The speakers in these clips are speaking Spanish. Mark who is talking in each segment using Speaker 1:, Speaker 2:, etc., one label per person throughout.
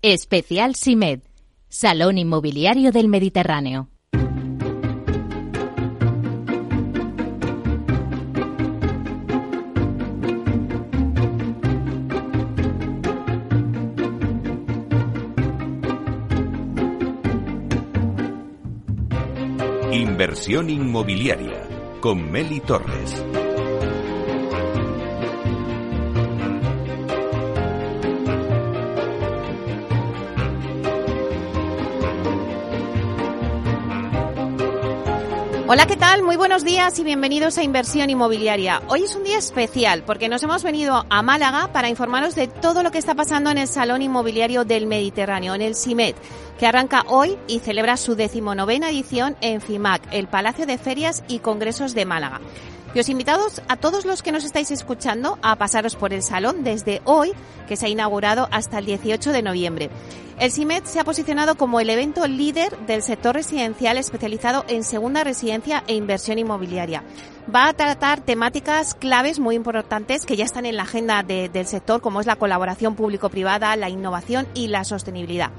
Speaker 1: Especial SIMED, Salón Inmobiliario del Mediterráneo.
Speaker 2: Inversión inmobiliaria con Meli Torres.
Speaker 3: Hola, ¿qué tal? Muy buenos días y bienvenidos a Inversión Inmobiliaria. Hoy es un día especial porque nos hemos venido a Málaga para informaros de todo lo que está pasando en el Salón Inmobiliario del Mediterráneo, en el CIMET, que arranca hoy y celebra su decimonovena edición en FIMAC, el Palacio de Ferias y Congresos de Málaga. Y os invitados a todos los que nos estáis escuchando a pasaros por el salón desde hoy, que se ha inaugurado hasta el 18 de noviembre. El CIMET se ha posicionado como el evento líder del sector residencial especializado en segunda residencia e inversión inmobiliaria. Va a tratar temáticas claves muy importantes que ya están en la agenda del sector, como es la colaboración público-privada, la innovación y la sostenibilidad.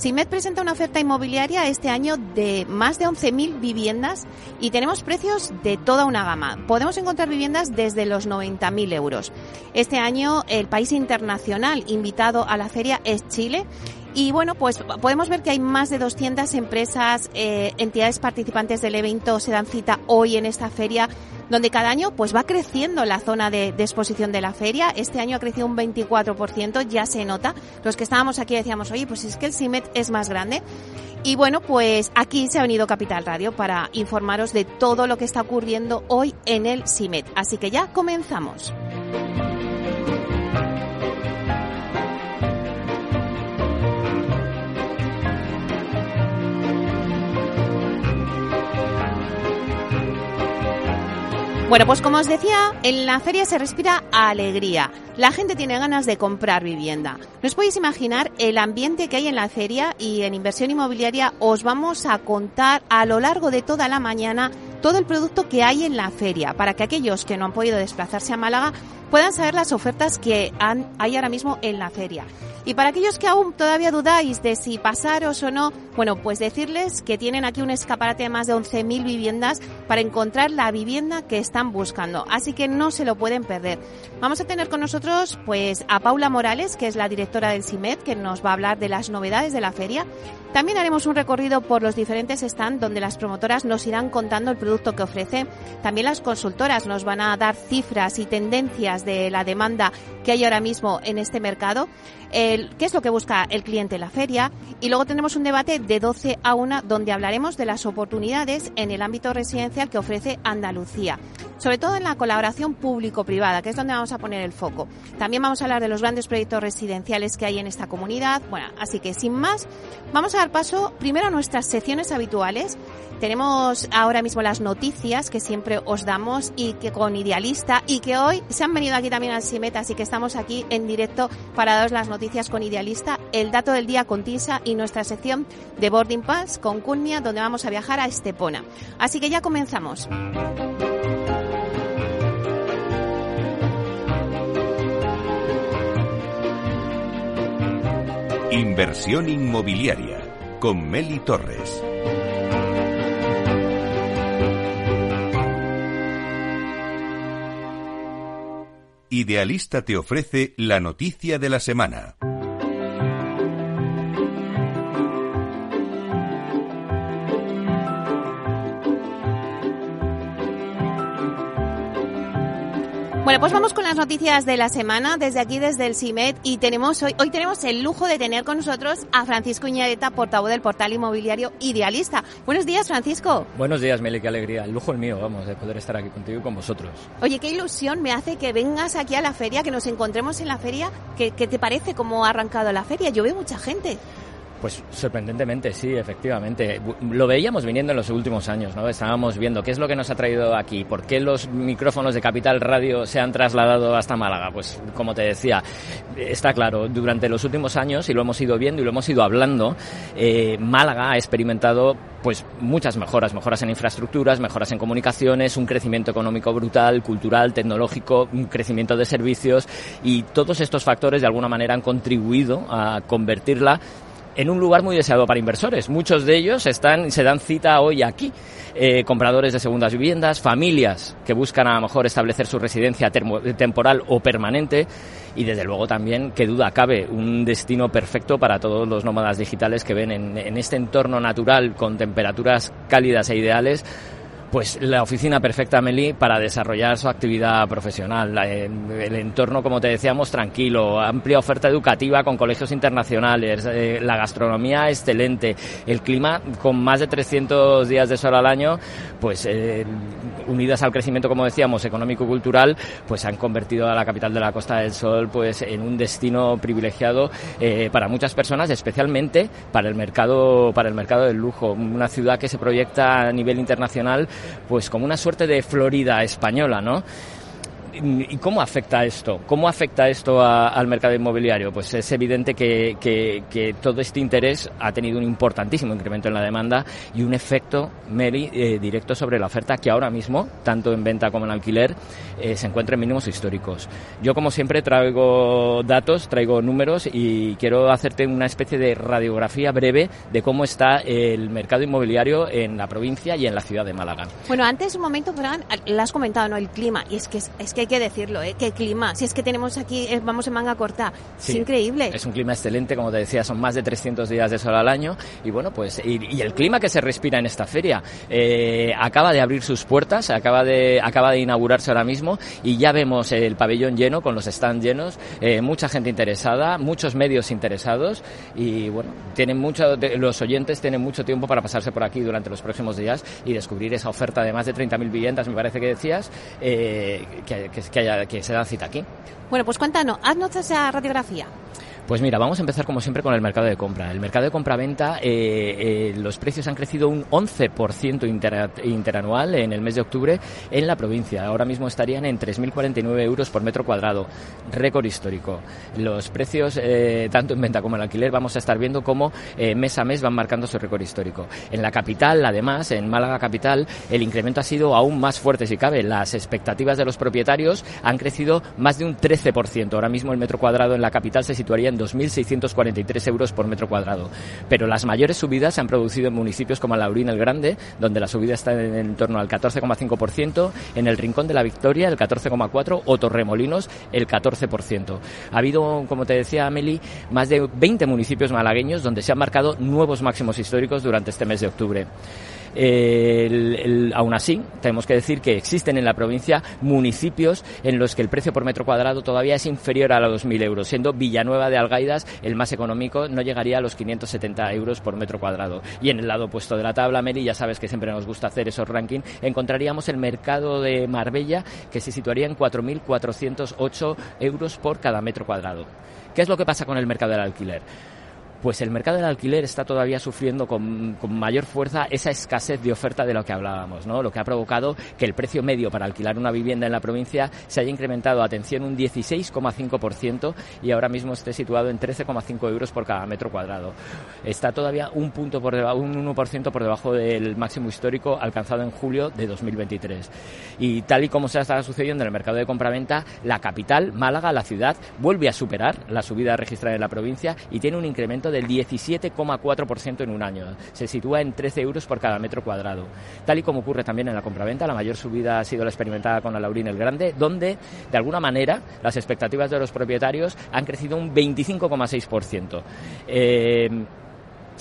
Speaker 3: CIMED presenta una oferta inmobiliaria este año de más de 11.000 viviendas y tenemos precios de toda una gama. Podemos encontrar viviendas desde los 90.000 euros. Este año el país internacional invitado a la feria es Chile y bueno, pues podemos ver que hay más de 200 empresas, eh, entidades participantes del evento se dan cita hoy en esta feria, donde cada año pues va creciendo la zona de, exposición de la feria. Este año ha crecido un 24%, ya se nota. Los que estábamos aquí decíamos, oye, pues es que el CIMET es más grande. Y bueno, pues aquí se ha venido Capital Radio para informaros de todo lo que está ocurriendo hoy en el CIMET. Así que ya comenzamos. Bueno, pues como os decía, en la feria se respira alegría. La gente tiene ganas de comprar vivienda. No os podéis imaginar el ambiente que hay en la feria y en inversión inmobiliaria os vamos a contar a lo largo de toda la mañana todo el producto que hay en la feria para que aquellos que no han podido desplazarse a Málaga puedan saber las ofertas que hay ahora mismo en la feria. Y para aquellos que aún todavía dudáis de si pasaros o no, bueno, pues decirles que tienen aquí un escaparate de más de 11.000 viviendas para encontrar la vivienda que están buscando. Así que no se lo pueden perder. Vamos a tener con nosotros pues a Paula Morales, que es la directora del CIMED, que nos va a hablar de las novedades de la feria. También haremos un recorrido por los diferentes stands donde las promotoras nos irán contando el producto que ofrece. También las consultoras nos van a dar cifras y tendencias de la demanda que hay ahora mismo en este mercado. El, qué es lo que busca el cliente en la feria. Y luego tenemos un debate de 12 a 1 donde hablaremos de las oportunidades en el ámbito residencial que ofrece Andalucía, sobre todo en la colaboración público-privada, que es donde vamos a poner el foco. También vamos a hablar de los grandes proyectos residenciales que hay en esta comunidad. Bueno, así que sin más, vamos a dar paso primero a nuestras secciones habituales. Tenemos ahora mismo las noticias que siempre os damos y que con Idealista y que hoy se han venido aquí también al CIMET, así que estamos aquí en directo para daros las noticias con Idealista, el dato del día con TISA y nuestra sección de Boarding Pass con Culmia, donde vamos a viajar a Estepona. Así que ya comenzamos.
Speaker 2: Inversión inmobiliaria con Meli Torres. Idealista te ofrece la noticia de la semana.
Speaker 3: Bueno, pues vamos con las noticias de la semana desde aquí, desde el CIMET y tenemos hoy, hoy tenemos el lujo de tener con nosotros a Francisco Iñareta, portavoz del portal inmobiliario Idealista. Buenos días, Francisco.
Speaker 4: Buenos días, Meli, qué alegría. El lujo el mío, vamos, de poder estar aquí contigo y con vosotros.
Speaker 3: Oye, qué ilusión me hace que vengas aquí a la feria, que nos encontremos en la feria. ¿Qué, qué te parece cómo ha arrancado la feria? Yo veo mucha gente.
Speaker 4: Pues sorprendentemente, sí, efectivamente. Lo veíamos viniendo en los últimos años, ¿no? Estábamos viendo qué es lo que nos ha traído aquí, por qué los micrófonos de Capital Radio se han trasladado hasta Málaga. Pues como te decía, está claro, durante los últimos años, y lo hemos ido viendo y lo hemos ido hablando, eh, Málaga ha experimentado pues muchas mejoras, mejoras en infraestructuras, mejoras en comunicaciones, un crecimiento económico brutal, cultural, tecnológico, un crecimiento de servicios y todos estos factores de alguna manera han contribuido a convertirla en un lugar muy deseado para inversores. Muchos de ellos están, se dan cita hoy aquí. Eh, compradores de segundas viviendas, familias que buscan a lo mejor establecer su residencia temporal o permanente y desde luego también, que duda cabe, un destino perfecto para todos los nómadas digitales que ven en, en este entorno natural con temperaturas cálidas e ideales pues la oficina perfecta Meli para desarrollar su actividad profesional. El entorno, como te decíamos, tranquilo, amplia oferta educativa con colegios internacionales, eh, la gastronomía excelente, el clima con más de 300 días de sol al año, pues eh, unidas al crecimiento, como decíamos, económico-cultural, pues han convertido a la capital de la Costa del Sol pues en un destino privilegiado eh, para muchas personas, especialmente para el mercado para el mercado del lujo, una ciudad que se proyecta a nivel internacional pues como una suerte de Florida española, ¿no? ¿Y cómo afecta esto? ¿Cómo afecta esto al mercado inmobiliario? Pues es evidente que, que, todo este interés ha tenido un importantísimo incremento en la demanda y un efecto eh, directo sobre la oferta que ahora mismo, tanto en venta como en alquiler, eh, se encuentra en mínimos históricos. Yo, como siempre, traigo datos, traigo números y quiero hacerte una especie de radiografía breve de cómo está el mercado inmobiliario en la provincia y en la ciudad de Málaga.
Speaker 3: Bueno, antes un momento, Fran, lo has comentado, ¿no? El clima. Y es que, es que hay que decirlo, ¿eh? Qué clima. Si es que tenemos aquí, eh, vamos en manga corta. es increíble.
Speaker 4: Es un clima excelente, como te decía, son más de 300 días de sol al año. Y bueno, pues, y, el clima que se respira en esta feria. Eh, acaba de abrir sus puertas, acaba de, acaba de inaugurarse ahora mismo y ya vemos el pabellón lleno, con los stands llenos, eh, mucha gente interesada, muchos medios interesados y bueno, tienen mucho, los oyentes tienen mucho tiempo para pasarse por aquí durante los próximos días y descubrir esa oferta de más de 30.000 viviendas, me parece que decías, que, que, haya, que se da cita aquí.
Speaker 3: Bueno, pues cuéntanos, haznos esa radiografía.
Speaker 4: Pues mira, vamos a empezar como siempre con el mercado de compra. El mercado de compra-venta, eh, eh, los precios han crecido un 11% interanual en el mes de octubre en la provincia. Ahora mismo estarían en 3.049 euros por metro cuadrado, récord histórico. Los precios, eh, tanto en venta como en alquiler, vamos a estar viendo cómo mes a mes van marcando su récord histórico. En la capital, además, en Málaga capital, el incremento ha sido aún más fuerte, si cabe. Las expectativas de los propietarios han crecido más de un 13%. Ahora mismo el metro cuadrado en la capital se situaría en 2.643 euros por metro cuadrado. Pero las mayores subidas se han producido en municipios como Laurín el Grande, donde la subida está en, torno al 14,5%, en el Rincón de la Victoria el 14,4% o Torremolinos el 14%. Ha habido, como te decía Amelie, más de 20 municipios malagueños donde se han marcado nuevos máximos históricos durante este mes de octubre. El, aún así, tenemos que decir que existen en la provincia municipios en los que el precio por metro cuadrado todavía es inferior a los 2.000 euros, siendo Villanueva de Algaidas el más económico, no llegaría a los 570 euros por metro cuadrado. Y en el lado opuesto de la tabla, Meli, ya sabes que siempre nos gusta hacer esos rankings, encontraríamos el mercado de Marbella que se situaría en 4.408 euros por cada metro cuadrado. ¿Qué es lo que pasa con el mercado del alquiler? Pues el mercado del alquiler está todavía sufriendo con, mayor fuerza esa escasez de oferta de lo que hablábamos, ¿no? Lo que ha provocado que el precio medio para alquilar una vivienda en la provincia se haya incrementado, atención, un 16,5% y ahora mismo esté situado en 13,5 euros por cada metro cuadrado. Está todavía un punto por debajo, un 1% por debajo del máximo histórico alcanzado en julio de 2023. Y tal y como se está sucediendo en el mercado de compraventa, la capital, Málaga, la ciudad, vuelve a superar la subida registrada en la provincia y tiene un incremento del 17,4% en un año. Se sitúa en 13 euros por cada metro cuadrado. Tal y como ocurre también en la compraventa, la mayor subida ha sido la experimentada con la Laurín el Grande, donde, de alguna manera, las expectativas de los propietarios han crecido un 25,6%. Eh,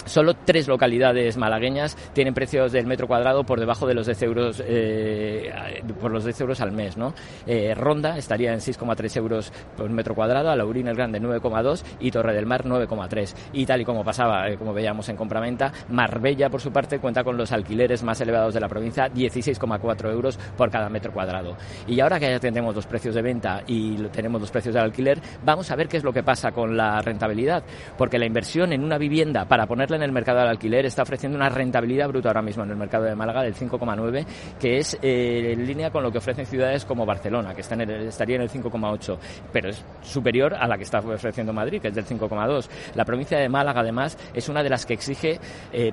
Speaker 4: Solo tres localidades malagueñas tienen precios del metro cuadrado por debajo de los 10 euros, eh, por los 10 euros al mes. ¿no? Eh, Ronda estaría en 6,3 euros por metro cuadrado, Alaurín el Grande 9,2 y Torre del Mar 9,3. Y tal y como pasaba, eh, como veíamos en compraventa, Marbella, por su parte, cuenta con los alquileres más elevados de la provincia, 16,4 euros por cada metro cuadrado. Y ahora que ya tenemos los precios de venta y tenemos los precios de alquiler, vamos a ver qué es lo que pasa con la rentabilidad. Porque la inversión en una vivienda para en el mercado del alquiler está ofreciendo una rentabilidad bruta ahora mismo en el mercado de Málaga del 5,9, que es eh, en línea con lo que ofrecen ciudades como Barcelona, que está en estaría en el 5,8, pero es superior a la que está ofreciendo Madrid, que es del 5,2. La provincia de Málaga, además, es una de las que exige eh,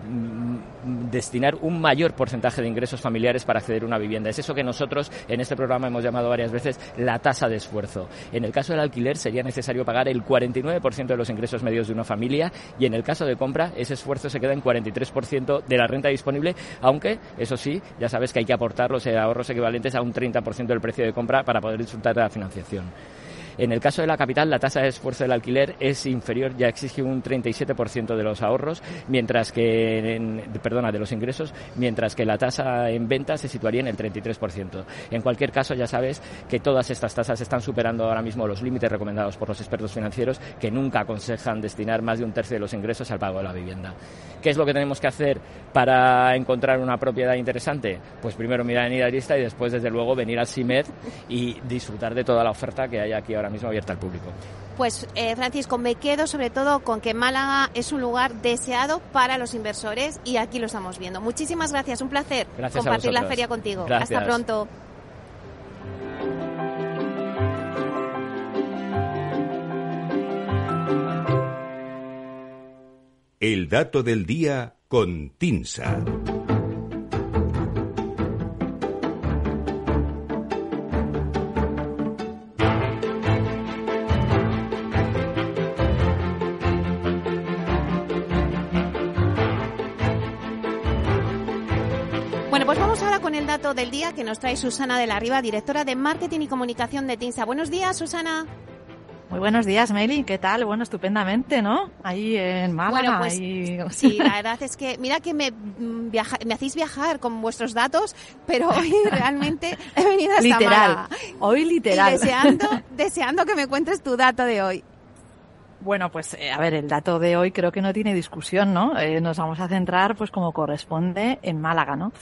Speaker 4: destinar un mayor porcentaje de ingresos familiares para acceder a una vivienda. Es eso que nosotros en este programa hemos llamado varias veces la tasa de esfuerzo. En el caso del alquiler sería necesario pagar el 49% de los ingresos medios de una familia y en el caso de compra ese esfuerzo se queda en 43% de la renta disponible, aunque, eso sí, ya sabes que hay que aportar los ahorros equivalentes a un 30% del precio de compra para poder disfrutar de la financiación. En el caso de la capital, la tasa de esfuerzo del alquiler es inferior, ya exige un 37% de los ahorros, mientras que, perdona, de los ingresos, mientras que la tasa en venta se situaría en el 33%. En cualquier caso, ya sabes que todas estas tasas están superando ahora mismo los límites recomendados por los expertos financieros, que nunca aconsejan destinar más de un tercio de los ingresos al pago de la vivienda. ¿Qué es lo que tenemos que hacer para encontrar una propiedad interesante? Pues primero mirar en Idealista y después, desde luego, venir al CIMED y disfrutar de toda la oferta que hay aquí ahora mismo abierta al público.
Speaker 3: Pues eh, Francisco, me quedo sobre todo con que Málaga es un lugar deseado para los inversores y aquí lo estamos viendo. Muchísimas gracias, un placer compartir la feria contigo. Hasta pronto.
Speaker 2: El dato del día con Tinsa.
Speaker 3: Del día que nos trae Susana de la Riva, directora de Marketing y Comunicación de TINSA. Buenos días, Susana.
Speaker 5: Muy buenos días, Meli. ¿Qué tal? Bueno, estupendamente, ¿no? Ahí en Málaga.
Speaker 3: Pues, sí, la verdad es que, mira que me, mm, me hacéis viajar con vuestros datos, pero hoy realmente he venido hasta
Speaker 5: literal. Hoy literal.
Speaker 3: deseando, deseando que me cuentes tu dato de hoy.
Speaker 5: Bueno, pues eh, a ver, el dato de hoy creo que no tiene discusión, ¿no? Eh, nos vamos a centrar, pues como corresponde, en Málaga, ¿no?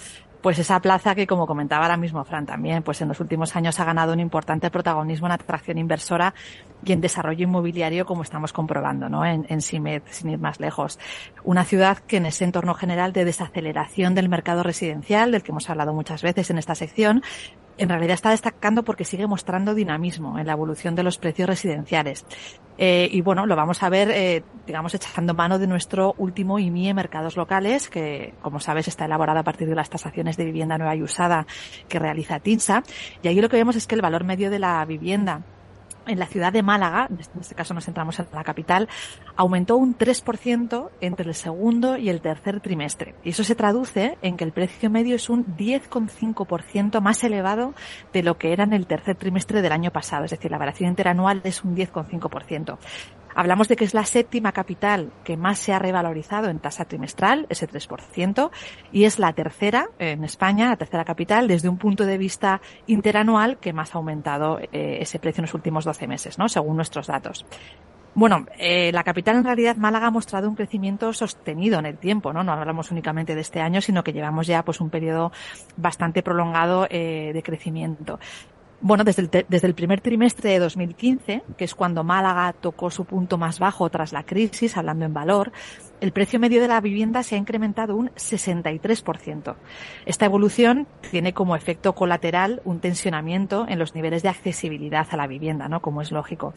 Speaker 5: Pues esa plaza que, como comentaba ahora mismo Fran también, pues en los últimos años ha ganado un importante protagonismo en atracción inversora y en desarrollo inmobiliario, como estamos comprobando, ¿no? En, en sin ir más lejos. Una ciudad que en ese entorno general de desaceleración del mercado residencial, del que hemos hablado muchas veces en esta sección, en realidad está destacando porque sigue mostrando dinamismo en la evolución de los precios residenciales. Eh, y bueno, lo vamos a ver, eh, digamos, echando mano de nuestro último IMIE Mercados Locales, que, como sabes, está elaborado a partir de las tasaciones de vivienda nueva y usada que realiza TINSA. Y ahí lo que vemos es que el valor medio de la vivienda en la ciudad de Málaga, en este caso nos centramos en la capital, aumentó un 3% entre el segundo y el tercer trimestre. Y eso se traduce en que el precio medio es un 10,5% más elevado de lo que era en el tercer trimestre del año pasado. Es decir, la variación interanual es un 10,5%. Hablamos de que es la séptima capital que más se ha revalorizado en tasa trimestral, ese 3%, y es la tercera en España, la tercera capital, desde un punto de vista interanual que más ha aumentado eh, ese precio en los últimos 12 meses, ¿no? según nuestros datos. Bueno, eh, la capital en realidad Málaga ha mostrado un crecimiento sostenido en el tiempo, ¿no? No hablamos únicamente de este año, sino que llevamos ya pues un periodo bastante prolongado eh, de crecimiento. Bueno, desde el, desde el primer trimestre de 2015, que es cuando Málaga tocó su punto más bajo tras la crisis, hablando en valor, el precio medio de la vivienda se ha incrementado un 63%. Esta evolución tiene como efecto colateral un tensionamiento en los niveles de accesibilidad a la vivienda, ¿no? Como es lógico.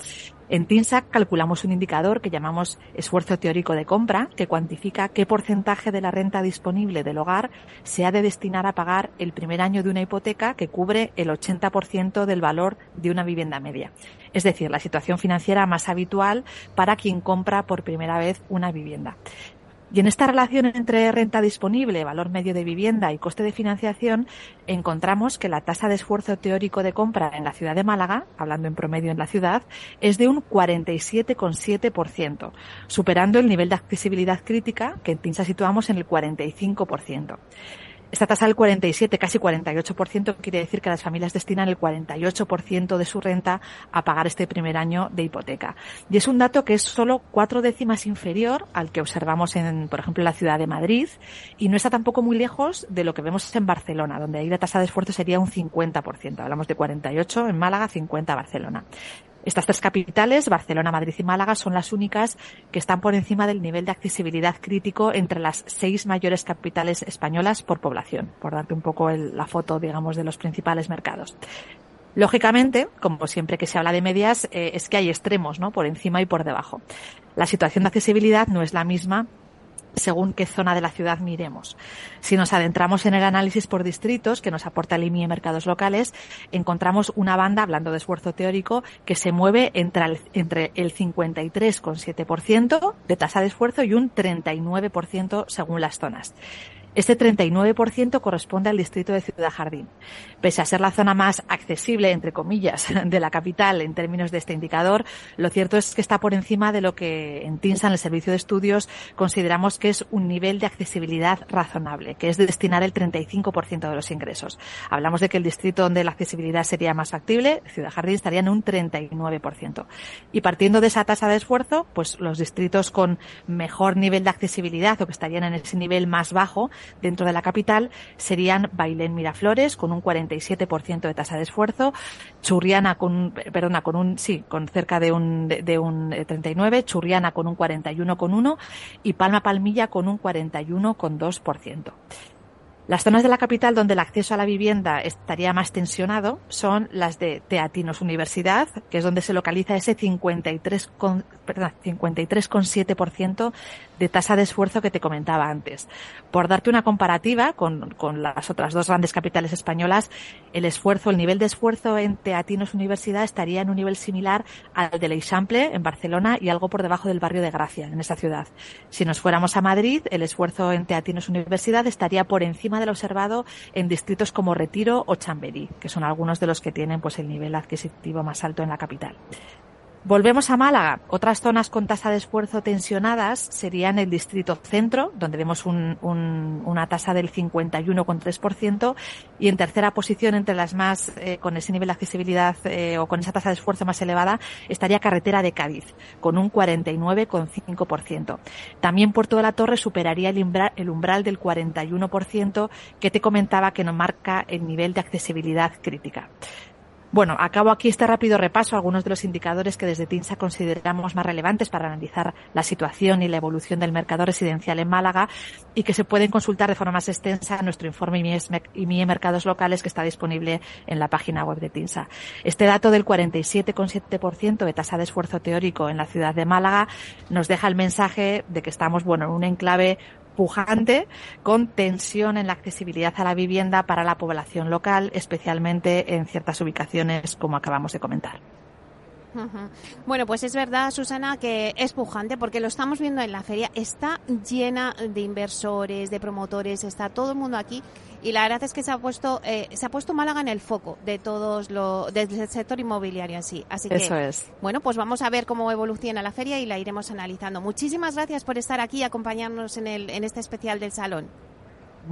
Speaker 5: En TINSAC calculamos un indicador que llamamos esfuerzo teórico de compra, que cuantifica qué porcentaje de la renta disponible del hogar se ha de destinar a pagar el primer año de una hipoteca que cubre el 80% del valor de una vivienda media. Es decir, la situación financiera más habitual para quien compra por primera vez una vivienda. Y en esta relación entre renta disponible, valor medio de vivienda y coste de financiación, encontramos que la tasa de esfuerzo teórico de compra en la ciudad de Málaga, hablando en promedio en la ciudad, es de un 47,7%, superando el nivel de accesibilidad crítica que en TINSA situamos en el 45%. Esta tasa del 47, casi 48%, quiere decir que las familias destinan el 48% de su renta a pagar este primer año de hipoteca. Y es un dato que es solo cuatro décimas inferior al que observamos en, por ejemplo, la ciudad de Madrid y no está tampoco muy lejos de lo que vemos en Barcelona, donde ahí la tasa de esfuerzo sería un 50%. Hablamos de 48 en Málaga, 50 en Barcelona. Estas tres capitales, Barcelona, Madrid y Málaga, son las únicas que están por encima del nivel de accesibilidad crítico entre las seis mayores capitales españolas por población, por darte un poco la foto, digamos, de los principales mercados. Lógicamente, como siempre que se habla de medias, eh, es que hay extremos, ¿no? Por encima y por debajo. La situación de accesibilidad no es la misma según qué zona de la ciudad miremos. Si nos adentramos en el análisis por distritos que nos aporta el IMI en mercados locales, encontramos una banda, hablando de esfuerzo teórico, que se mueve entre el, entre el 53,7% de tasa de esfuerzo y un 39% según las zonas. Este 39% corresponde al distrito de Ciudad Jardín. Pese a ser la zona más accesible, entre comillas, de la capital en términos de este indicador, lo cierto es que está por encima de lo que en TINSA, en el servicio de estudios, consideramos que es un nivel de accesibilidad razonable, que es de destinar el 35% de los ingresos. Hablamos de que el distrito donde la accesibilidad sería más factible, Ciudad Jardín, estaría en un 39%. Y partiendo de esa tasa de esfuerzo, pues los distritos con mejor nivel de accesibilidad o que estarían en ese nivel más bajo dentro de la capital serían Bailén Miraflores con un 47% de tasa de esfuerzo, Churriana con, perdona, con un, sí, con cerca de un, de, un 39, Churriana con un 41,1 y Palma Palmilla con un 41,2%. Las zonas de la capital donde el acceso a la vivienda estaría más tensionado son las de Teatinos Universidad, que es donde se localiza ese 53,7% de tasa de esfuerzo que te comentaba antes. Por darte una comparativa con, con, las otras dos grandes capitales españolas, el esfuerzo, el nivel de esfuerzo en Teatinos Universidad estaría en un nivel similar al de L'Eixample en Barcelona y algo por debajo del barrio de Gracia en esta ciudad. Si nos fuéramos a Madrid, el esfuerzo en Teatinos Universidad estaría por encima del observado en distritos como Retiro o Chamberí, que son algunos de los que tienen pues el nivel adquisitivo más alto en la capital. Volvemos a Málaga. Otras zonas con tasa de esfuerzo tensionadas serían el distrito centro, donde vemos un, un, una tasa del 51,3%, y en tercera posición entre las más eh, con ese nivel de accesibilidad eh, o con esa tasa de esfuerzo más elevada estaría Carretera de Cádiz, con un 49,5%. También Puerto de la Torre superaría el umbral, el umbral del 41% que te comentaba que nos marca el nivel de accesibilidad crítica. Bueno, acabo aquí este rápido repaso a algunos de los indicadores que desde TINSA consideramos más relevantes para analizar la situación y la evolución del mercado residencial en Málaga y que se pueden consultar de forma más extensa en nuestro informe IMIE Mercados Locales que está disponible en la página web de TINSA. Este dato del 47,7% de tasa de esfuerzo teórico en la ciudad de Málaga nos deja el mensaje de que estamos, bueno, en un enclave pujante con tensión en la accesibilidad a la vivienda para la población local, especialmente en ciertas ubicaciones como acabamos de comentar.
Speaker 3: Bueno, pues es verdad, Susana, que es pujante porque lo estamos viendo en la feria. Está llena de inversores, de promotores, está todo el mundo aquí y la verdad es que se ha puesto eh, se ha puesto Málaga en el foco de todos lo del sector inmobiliario en sí. Así que
Speaker 5: Eso es.
Speaker 3: bueno, pues vamos a ver cómo evoluciona la feria y la iremos analizando. Muchísimas gracias por estar aquí y acompañarnos en el en este especial del salón.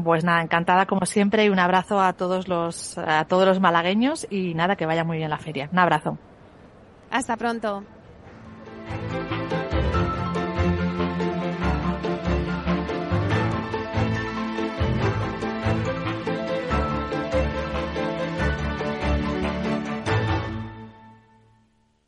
Speaker 5: Pues nada, encantada como siempre y un abrazo a todos los a todos los malagueños y nada que vaya muy bien la feria. Un abrazo.
Speaker 3: Hasta pronto.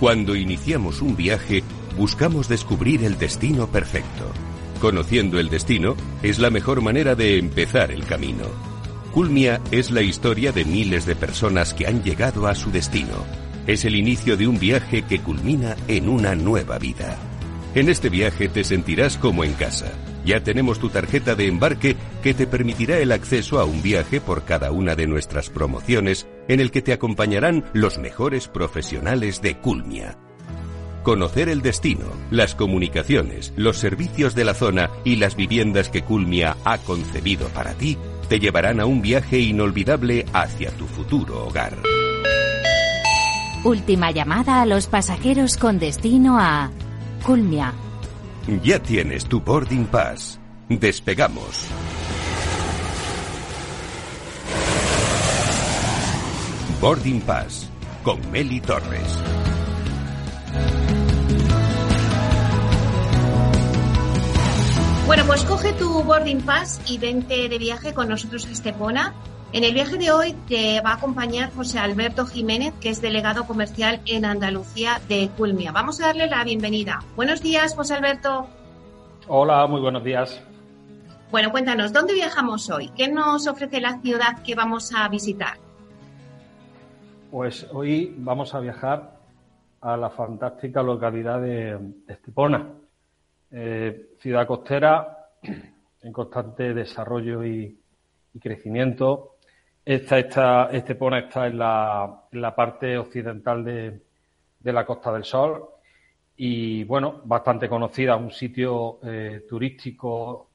Speaker 2: Cuando iniciamos un viaje, buscamos descubrir el destino perfecto. Conociendo el destino es la mejor manera de empezar el camino. Culmia es la historia de miles de personas que han llegado a su destino. Es el inicio de un viaje que culmina en una nueva vida. En este viaje te sentirás como en casa. Ya tenemos tu tarjeta de embarque que te permitirá el acceso a un viaje por cada una de nuestras promociones en el que te acompañarán los mejores profesionales de Culmia. Conocer el destino, las comunicaciones, los servicios de la zona y las viviendas que Culmia ha concebido para ti te llevarán a un viaje inolvidable hacia tu futuro hogar.
Speaker 1: Última llamada a los pasajeros con destino a Culmia.
Speaker 2: Ya tienes tu boarding pass. Despegamos. Boarding Pass con Meli Torres.
Speaker 3: Bueno, pues coge tu boarding pass y vente de viaje con nosotros a Estepona. En el viaje de hoy te va a acompañar José Alberto Jiménez, que es delegado comercial en Andalucía de Culmia. Vamos a darle la bienvenida. Buenos días, José Alberto.
Speaker 6: Hola, muy buenos días.
Speaker 3: Bueno, cuéntanos, ¿dónde viajamos hoy? ¿Qué nos ofrece la ciudad que vamos a visitar?
Speaker 6: Pues hoy vamos a viajar a la fantástica localidad de Estepona, eh, ciudad costera en constante desarrollo y, crecimiento. Esta, Estepona está en la, la parte occidental de, de, la Costa del Sol y, bueno, bastante conocida, un sitio eh, turístico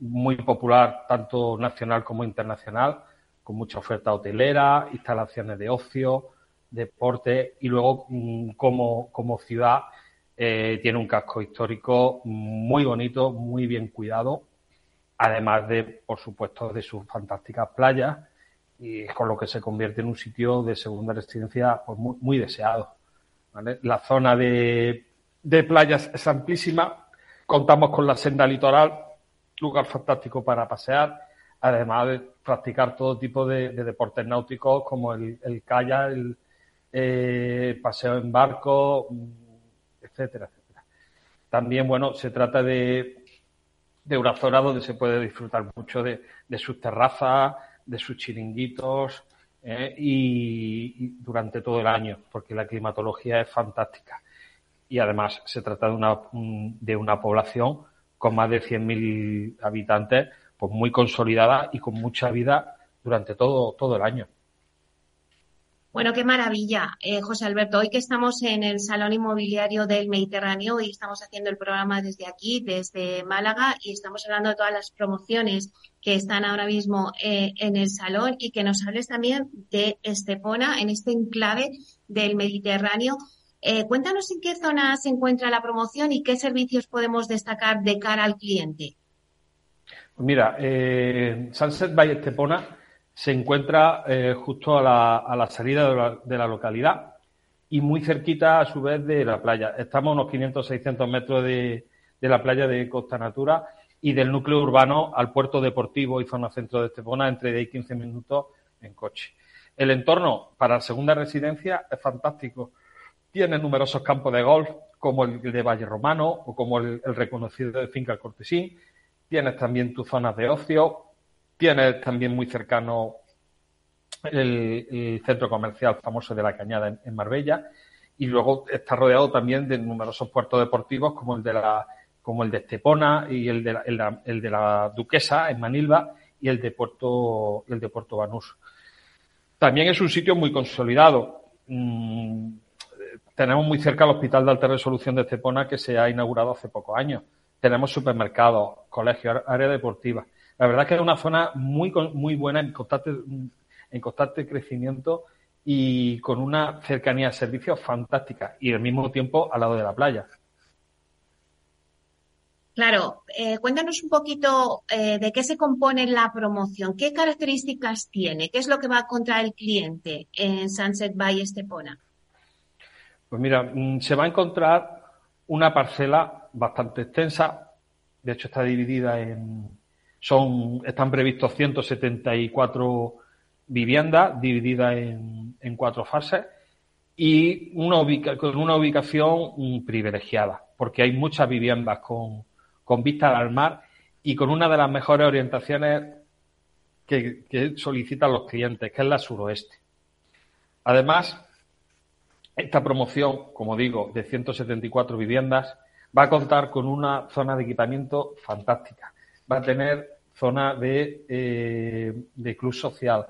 Speaker 6: muy popular, tanto nacional como internacional, con mucha oferta hotelera, instalaciones de ocio, deporte y luego mm, como, como ciudad eh, tiene un casco histórico muy bonito, muy bien cuidado, además de, por supuesto, de sus fantásticas playas, y con lo que se convierte en un sitio de segunda residencia pues, muy, deseado. La zona de, de playas es amplísima, contamos con la senda litoral, lugar fantástico para pasear, además de practicar todo tipo de, deportes náuticos como el, el kayak, el eh, paseo en barco, etcétera, etcétera. También, bueno, se trata de, de una zona donde se puede disfrutar mucho de, sus terrazas, de sus chiringuitos eh, y, durante todo el año, porque la climatología es fantástica. Y además se trata de una, de una población con más de 100.000 habitantes, pues muy consolidada y con mucha vida durante todo, todo el año.
Speaker 3: Bueno, qué maravilla, eh, José Alberto. Hoy que estamos en el Salón Inmobiliario del Mediterráneo y estamos haciendo el programa desde aquí, desde Málaga, y estamos hablando de todas las promociones que están ahora mismo eh, en el salón y que nos hables también de Estepona, en este enclave del Mediterráneo. Eh, cuéntanos en qué zona se encuentra la promoción y qué servicios podemos destacar de cara al cliente.
Speaker 6: Mira, Sunset by Estepona se encuentra eh, justo a la, a la salida de la, localidad y muy cerquita a su vez de la playa. Estamos a unos 500-600 metros de, de, la playa de Costa Natura y del núcleo urbano al puerto deportivo y zona centro de Estepona entre 10 y 15 minutos en coche. El entorno para la segunda residencia es fantástico. Tiene numerosos campos de golf, como el de Valle Romano o como el, el reconocido de Finca Cortesín. Tienes también tus zonas de ocio, tiene también muy cercano el, centro comercial famoso de la Cañada en, Marbella y luego está rodeado también de numerosos puertos deportivos como el de la como el de Estepona y el de la, el, de la Duquesa en Manilva y el de Puerto el de Puerto Banús. También es un sitio muy consolidado. Mm, tenemos muy cerca el Hospital de Alta Resolución de Estepona que se ha inaugurado hace pocos años. Tenemos supermercados, colegios, área deportiva. La verdad es que es una zona muy, muy buena, en constante, en constante crecimiento y con una cercanía de servicios fantástica y al mismo tiempo al lado de la playa.
Speaker 3: Claro, eh, cuéntanos un poquito eh, de qué se compone la promoción, qué características tiene, qué es lo que va contra el cliente en Sunset Bay Estepona.
Speaker 6: Pues mira, mm, se va a encontrar una parcela bastante extensa, de hecho está dividida en, son, están previstos 174 viviendas divididas en, en cuatro fases y una con una ubicación mm, privilegiada, porque hay muchas viviendas con, con vistas al mar y con una de las mejores orientaciones que solicitan los clientes, que es la suroeste. Además, esta promoción, como digo, de 174 viviendas, va a contar con una zona de equipamiento fantástica. Va a tener zona de, eh, de club social.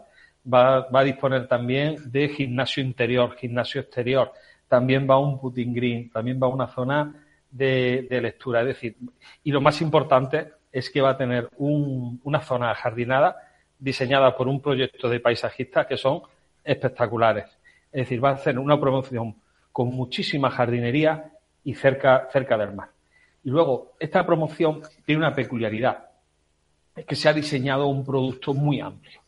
Speaker 6: Va, va, a disponer también de gimnasio interior, gimnasio exterior. También va a un putting green. También va a una zona de, de lectura. Es decir, y lo más importante es que va a tener un, una zona jardinada diseñada por un proyecto de paisajistas que son espectaculares. Es decir, va a hacer una promoción con muchísima jardinería y cerca, cerca del mar. Y luego, esta promoción tiene una peculiaridad, es que se ha diseñado un producto muy amplio.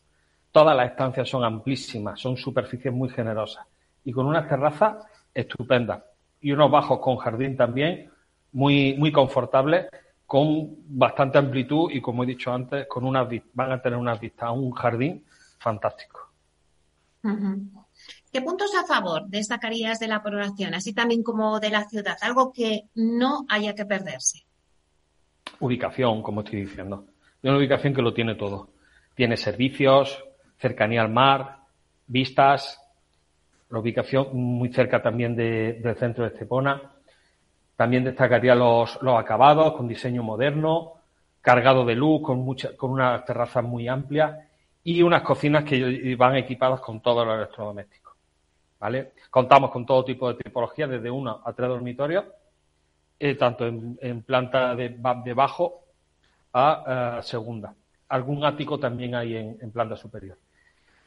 Speaker 6: Todas las estancias son amplísimas, son superficies muy generosas y con unas terrazas estupendas y unos bajos con jardín también muy, muy confortables, con bastante amplitud y, como he dicho antes, con unas, van a tener unas vistas un jardín fantástico.
Speaker 3: ¿Qué puntos a favor destacarías de la programación, así también como de la ciudad? Algo que no haya que perderse.
Speaker 6: Ubicación, como estoy diciendo. Es una ubicación que lo tiene todo. Tiene servicios, cercanía al mar, vistas, la ubicación muy cerca también del centro de Estepona. También destacaría los, los, acabados con diseño moderno, cargado de luz, con, mucha, con unas terrazas muy amplias y unas cocinas que van equipadas con todos los electrodomésticos. ¿Vale? Contamos con todo tipo de tipologías, desde uno a tres dormitorios, eh, tanto en, planta de, bajo a eh, segunda. Algún ático también hay en, planta superior.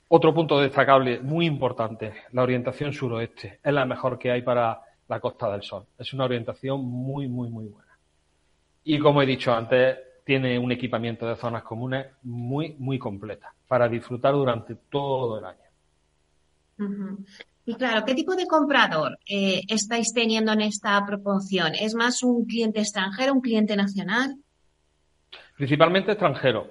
Speaker 6: Otro punto destacable, muy importante, la orientación suroeste. Es la mejor que hay para la Costa del Sol. Es una orientación muy, muy, muy buena. Y como he dicho antes, tiene un equipamiento de zonas comunes muy, muy completa para disfrutar durante todo el año.
Speaker 3: Y claro, ¿qué tipo de comprador eh, estáis teniendo en esta proporción? ¿Es más un cliente extranjero, un cliente nacional?
Speaker 6: Principalmente extranjero,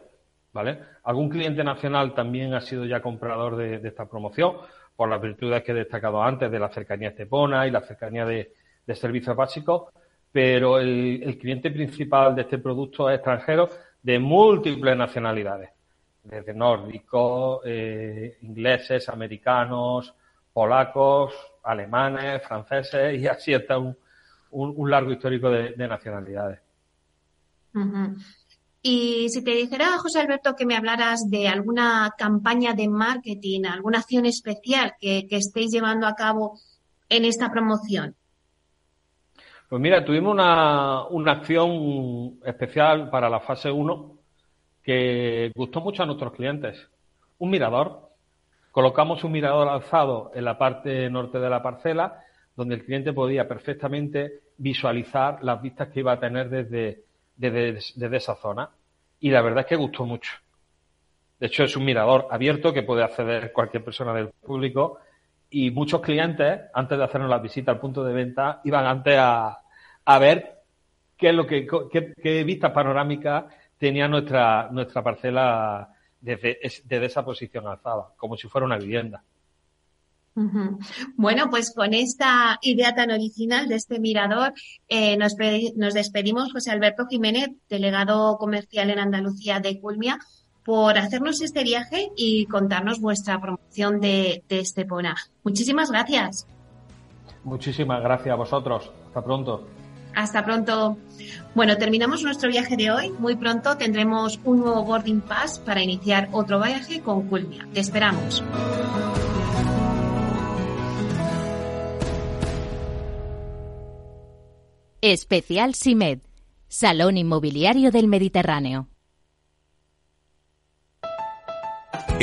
Speaker 6: ¿vale? Algún cliente nacional también ha sido ya comprador de, esta promoción por las virtudes que he destacado antes de la cercanía estepona y la cercanía de, servicios básicos, pero el, cliente principal de este producto es extranjero de múltiples nacionalidades, desde nórdicos, eh, ingleses, americanos, polacos, alemanes, franceses y así está un, un, largo histórico de, nacionalidades.
Speaker 3: Y si te dijera, José Alberto, que me hablaras de alguna campaña de marketing, alguna acción especial que, que estéis llevando a cabo en esta promoción.
Speaker 6: Pues mira, tuvimos una, una acción especial para la fase 1 que gustó mucho a nuestros clientes. Un mirador Colocamos un mirador alzado en la parte norte de la parcela, donde el cliente podía perfectamente visualizar las vistas que iba a tener desde, desde, esa zona. Y la verdad es que gustó mucho. De hecho, es un mirador abierto que puede acceder cualquier persona del público y muchos clientes, antes de hacernos la visita al punto de venta, iban antes a, a ver qué es lo que, qué, qué vistas panorámicas tenía nuestra, nuestra parcela desde, esa posición alzada, como si fuera una vivienda.
Speaker 3: Bueno, pues con esta idea tan original de este mirador, eh, nos, nos, despedimos, José Alberto Jiménez, delegado comercial en Andalucía de Culmia, por hacernos este viaje y contarnos vuestra promoción de, de Estepona. Muchísimas gracias.
Speaker 6: Muchísimas gracias a vosotros. Hasta pronto.
Speaker 3: Hasta pronto. Bueno, terminamos nuestro viaje de hoy. Muy pronto tendremos un nuevo boarding pass para iniciar otro viaje con Culmia. Te esperamos.
Speaker 1: Especial SIMED, Salón Inmobiliario del Mediterráneo.